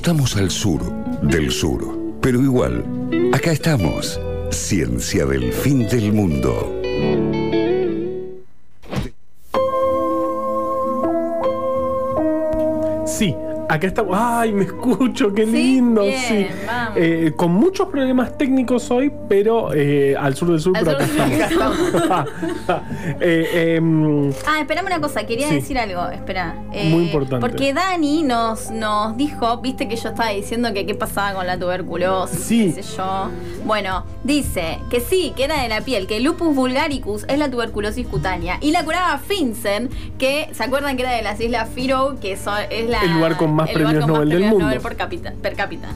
Estamos al sur del sur, pero igual, acá estamos. Ciencia del fin del mundo. Acá estamos. ¡Ay, me escucho! ¡Qué Sí, lindo! bien, sí. vamos. Eh, con muchos problemas técnicos hoy, pero eh, al sur del sur, Al pero acá sur estamos. Eh, em, Ah, esperame una cosa, quería Sí. decir algo, espera. Eh, Muy importante. Porque Dani nos, nos dijo, viste que yo estaba diciendo que qué pasaba con la tuberculosis, Sí. qué sé yo. Bueno, dice que sí, que era de la piel, que el lupus vulgaricus es la tuberculosis cutánea. Y la curaba Finsen, que se acuerdan que era de las Islas Firo, que so- es la, El lugar con más el premios Nobel del premios mundo. Nobel por cápita, per cápita.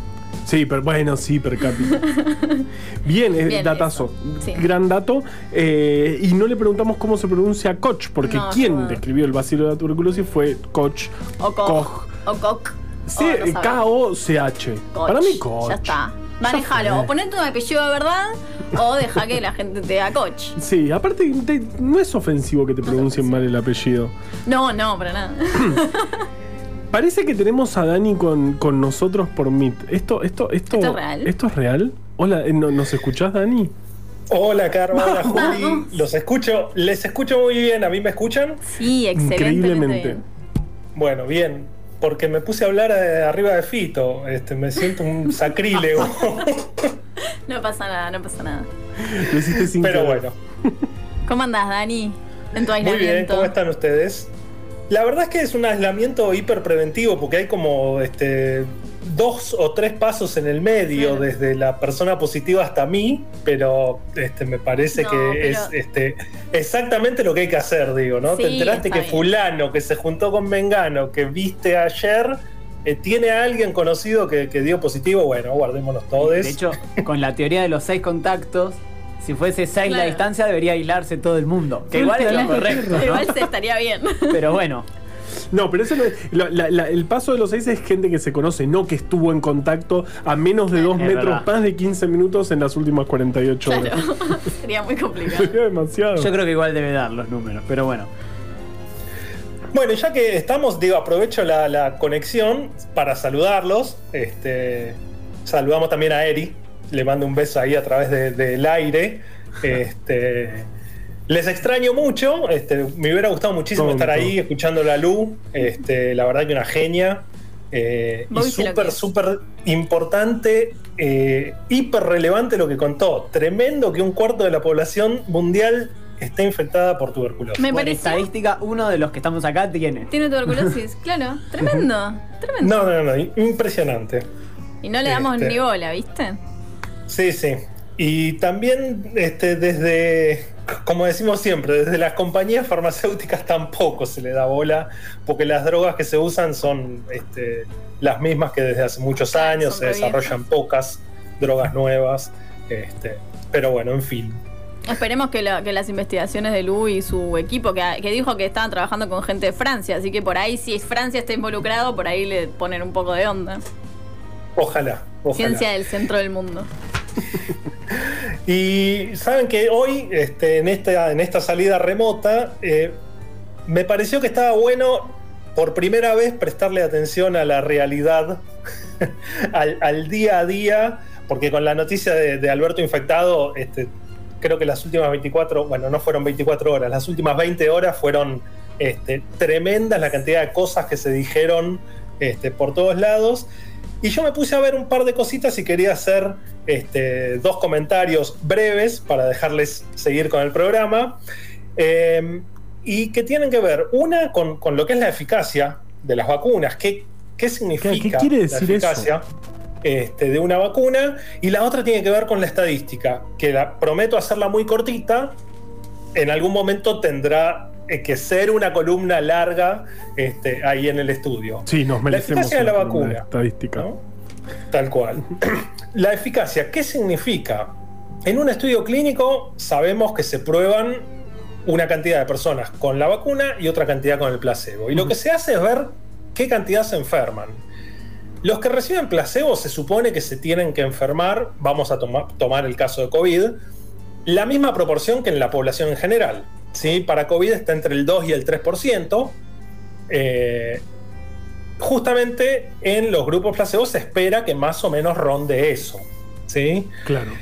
sí, pero bueno, sí, per cápita. Bien, eh, Bien, datazo. Sí. Gran dato. Eh, y no le preguntamos cómo se pronuncia Koch, porque No, quien no. describió el vacilo de la tuberculosis fue Koch. O Koch. Koch. O Koch. Sí, no. K-O-C-H. Para mí, Koch. Ya está. Manejalo. O ponete un apellido de verdad o deja que la gente te diga coach. Sí, aparte te- no es ofensivo que te pronuncien mal el apellido. No, no, para nada. Parece que tenemos a Dani con, con nosotros por Meet. Esto, esto, esto, ¿Esto es real? ¿Esto es real? Hola, eh, ¿no- ¿nos escuchás, Dani? Hola, Carmen, hola, Juli. Los escucho, les escucho muy bien. ¿A mí me escuchan? Sí, excelente. Increíblemente. Bueno, bien. Porque me puse a hablar eh, arriba de Fito. Este, me siento un sacrílego. No pasa nada, no pasa nada. Lo hiciste sin Pero querer. bueno. ¿Cómo andás, Dani? En tu Muy bien, aislamiento. ¿cómo están ustedes? La verdad es que es un aislamiento hiper preventivo porque hay como este, dos o tres pasos en el medio, Claro. desde la persona positiva hasta mí, pero este, me parece No, que pero- es este, exactamente lo que hay que hacer, digo, ¿no? Sí, Te enteraste que bien. fulano que se juntó con Mengano, que viste ayer, eh, tiene a alguien conocido que, que dio positivo, bueno, guardémonos todos. De hecho, con la teoría de los seis contactos, si fuese seis la Claro. distancia, debería aislarse todo el mundo. Que igual es lo correcto, ¿no? Igual se estaría bien. Pero bueno, No, pero eso no es- lo- la- la- el paso de los seis es gente que se conoce, no que estuvo en contacto a menos de dos Es metros, verdad. más de 15 minutos en las últimas 48 horas. Claro. Sería muy complicado. Sería demasiado. yo creo que igual debe dar los números. Pero bueno, Bueno, ya que estamos, digo, aprovecho la, la conexión para saludarlos. Este, saludamos también a Eri. Le mando un beso ahí a través de- del aire. Este, les extraño mucho. Este, me hubiera gustado muchísimo Tonto. estar ahí escuchando la Lu. Este, la verdad que una genia. Eh, y súper, súper importante, eh, hiper relevante lo que contó. Tremendo que un cuarto de la población mundial esté infectada por tuberculosis. Me por pareció. estadística, uno de los que estamos acá tiene. Tiene tuberculosis, claro. Tremendo. Tremendo. No, no, no, impresionante. Y no le damos Este. ni bola, ¿viste? Sí, sí. Y también este, desde, como decimos siempre, desde las compañías farmacéuticas tampoco se le da bola, porque las drogas que se usan son este, las mismas que desde hace muchos años, se desarrollan pocas drogas nuevas. Este, pero bueno, en fin. Esperemos que, lo- que las investigaciones de Lu y su equipo, que, que dijo que estaban trabajando con gente de Francia, así que por ahí, si Francia está involucrado, por ahí le ponen un poco de onda. Ojalá. ojalá. Ciencia del centro del mundo. Y saben que hoy, este, en, esta, en esta salida remota, eh, me pareció que estaba bueno por primera vez prestarle atención a la realidad, al, día a día, porque con la noticia de, Alberto infectado, este, creo que las últimas 24, bueno, no fueron 24 horas, las últimas 20 horas fueron este, tremendas la cantidad de cosas que se dijeron por todos lados. Y yo me puse a ver un par de cositas y quería hacer este, dos comentarios breves para dejarles seguir con el programa. Eh, y que tienen que ver, una, con, con lo que es la eficacia de las vacunas. ¿Qué, qué significa ¿Qué quiere decir la eso? eficacia este, de una vacuna? Y la otra tiene que ver con la estadística, que la, prometo hacerla muy cortita. En algún momento tendrá que ser una columna larga este, ahí en el estudio. Sí, nos merecemos eficacia de la vacuna. estadística. ¿no? Tal cual. La eficacia, ¿qué significa? En un estudio clínico sabemos que se prueban una cantidad de personas con la vacuna y otra cantidad con el placebo. Y lo que se hace es ver qué cantidad se enferman. Los que reciben placebo se supone que se tienen que enfermar, vamos a toma- tomar el caso de COVID, la misma proporción que en la población en general. ¿Sí? Para COVID está entre el 2 y el 3%. eh, justamente en los grupos placebo se espera que más o menos ronde eso. ¿sí? Claro.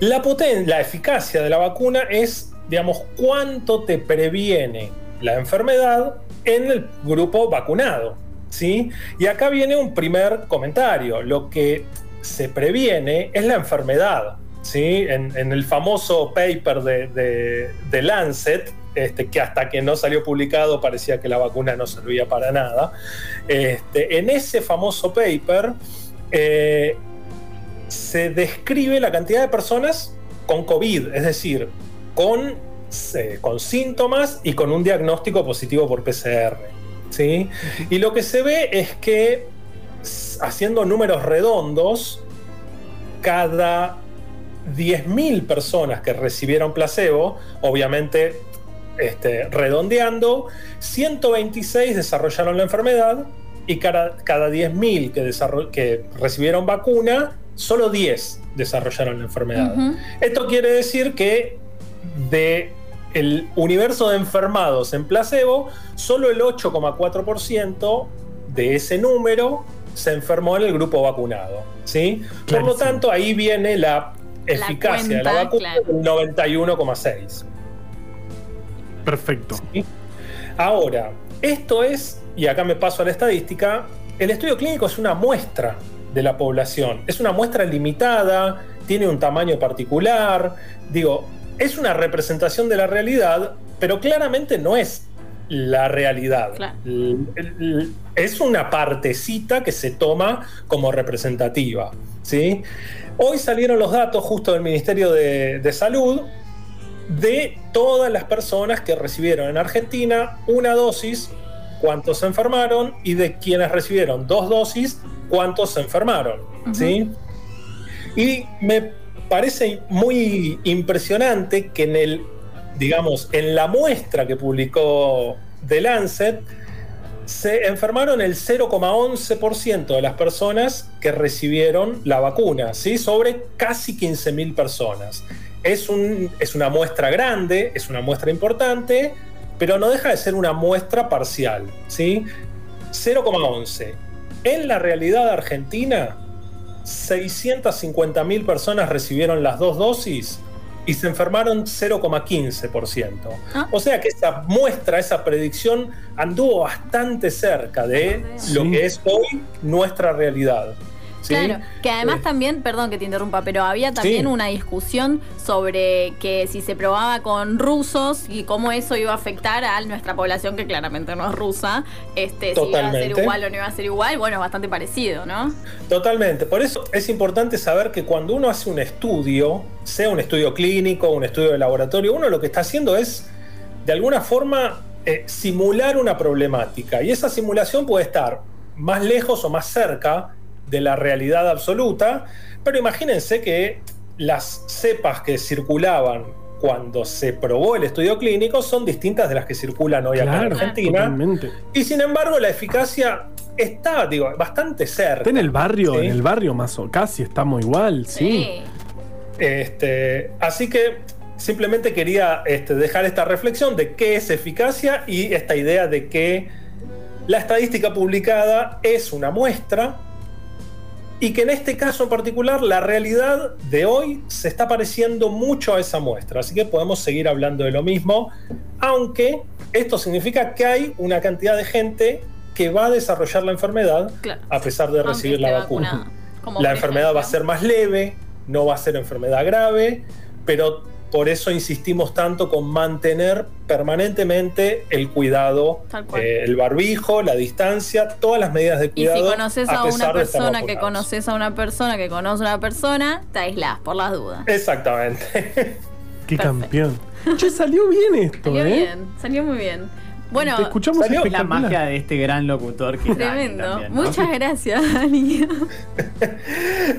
La, poten- la eficacia de la vacuna es, digamos, cuánto te previene la enfermedad en el grupo vacunado. ¿sí? Y acá viene un primer comentario. Lo que se previene es la enfermedad. ¿Sí? En, el famoso paper de, de- Lancet, este, que hasta que no salió publicado parecía que la vacuna no servía para nada. Este, en ese famoso paper eh, se describe la cantidad de personas con COVID, es decir, con, eh, con síntomas y con un diagnóstico positivo por PCR. ¿sí? Y lo que se ve es que, haciendo números redondos, cada 10.000 personas que recibieron placebo, obviamente este, redondeando, 126 desarrollaron la enfermedad y cada, cada 10.000 que, que recibieron vacuna, solo 10 desarrollaron la enfermedad. Esto quiere decir que de el universo de enfermados en placebo, solo el 8,4% de ese número se enfermó en el grupo vacunado. ¿sí? Por lo tanto, ahí viene la eficacia de la vacuna claro. del 91,6%. Perfecto. ¿sí? Ahora, esto es, y acá me paso a la estadística, el estudio clínico es una muestra de la población, es una muestra limitada, tiene un tamaño particular, digo, es una representación de la realidad, pero claramente no es la realidad. Claro. Es una partecita que se toma como representativa. ¿Sí? Hoy salieron los datos justo del Ministerio de, de Salud de todas las personas que recibieron en Argentina una dosis, cuántos se enfermaron, y de quienes recibieron dos dosis, cuántos se enfermaron. ¿sí? Y me parece muy impresionante que en el, digamos, en la muestra que publicó The Lancet, se enfermaron el 0,11% de las personas que recibieron la vacuna, ¿sí? sobre casi 15.000 personas. Es, un, es una muestra grande, es una muestra importante, pero no deja de ser una muestra parcial. ¿sí? 0,11. En la realidad argentina, 650.000 personas recibieron las dos dosis y se enfermaron 0,15%. Ah. O sea que esa muestra, esa predicción anduvo bastante cerca de lo Sí. que es hoy nuestra realidad. ¿Sí? Claro, que además Eh, también, perdón que te interrumpa, pero había también Sí. una discusión sobre que si se probaba con rusos y cómo eso iba a afectar a nuestra población, que claramente no es rusa, este, si iba a ser igual o no iba a ser igual, bueno, es bastante parecido, ¿no? Totalmente. Por eso es importante saber que cuando uno hace un estudio, sea un estudio clínico, un estudio de laboratorio, uno lo que está haciendo es, de alguna forma, eh, simular una problemática. Y esa simulación puede estar más lejos o más cerca de la realidad absoluta, pero imagínense que las cepas que circulaban cuando se probó el estudio clínico son distintas de las que circulan hoy acá en Argentina. totalmente. Y sin embargo, la eficacia está, digo, bastante cerca. Está en el barrio, Sí. en el barrio más o casi estamos igual, sí. Este, así que simplemente quería este, dejar esta reflexión de qué es eficacia y esta idea de que la estadística publicada es una muestra y que en este caso en particular la realidad de hoy se está pareciendo mucho a esa muestra. Así que podemos seguir hablando de lo mismo, aunque esto significa que hay una cantidad de gente que va a desarrollar la enfermedad Claro. a pesar de recibir la vacuna. La enfermedad va a ser más leve, no va a ser enfermedad grave, pero por eso insistimos tanto con mantener permanentemente el cuidado, eh, el barbijo, la distancia, todas las medidas de Y cuidado. si conoces a, una persona que conoces a una persona que conoce a una persona, te aislás por las dudas. Exactamente. Qué Perfecto. campeón. Che, salió bien esto, Salió ¿eh? bien, salió muy bien. Bueno, Te escuchamos Salió- La magia de este gran locutor que tremendo. también, ¿no? Muchas gracias, Dani.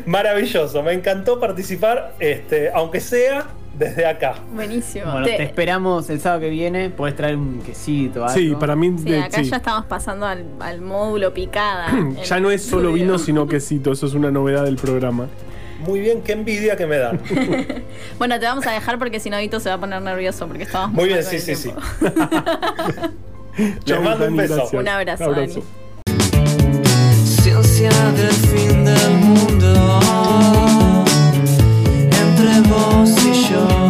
Maravilloso, me encantó participar, este, aunque sea desde acá. Buenísimo. Bueno, te... esperamos el sábado que viene. Puedes traer un quesito. Sí, para mí. Sí, acá ya estamos pasando al, al módulo picada. ya no es solo vino, sino quesito. Eso es una novedad del programa. Muy bien, qué envidia que me dan. bueno, te vamos a dejar porque si no, Vito se va a poner nervioso porque estamos. Muy bien, sí, sí, sí. Te mando un beso. Un abrazo. Un abrazo. Ciencia del fin del mundo entre vos yo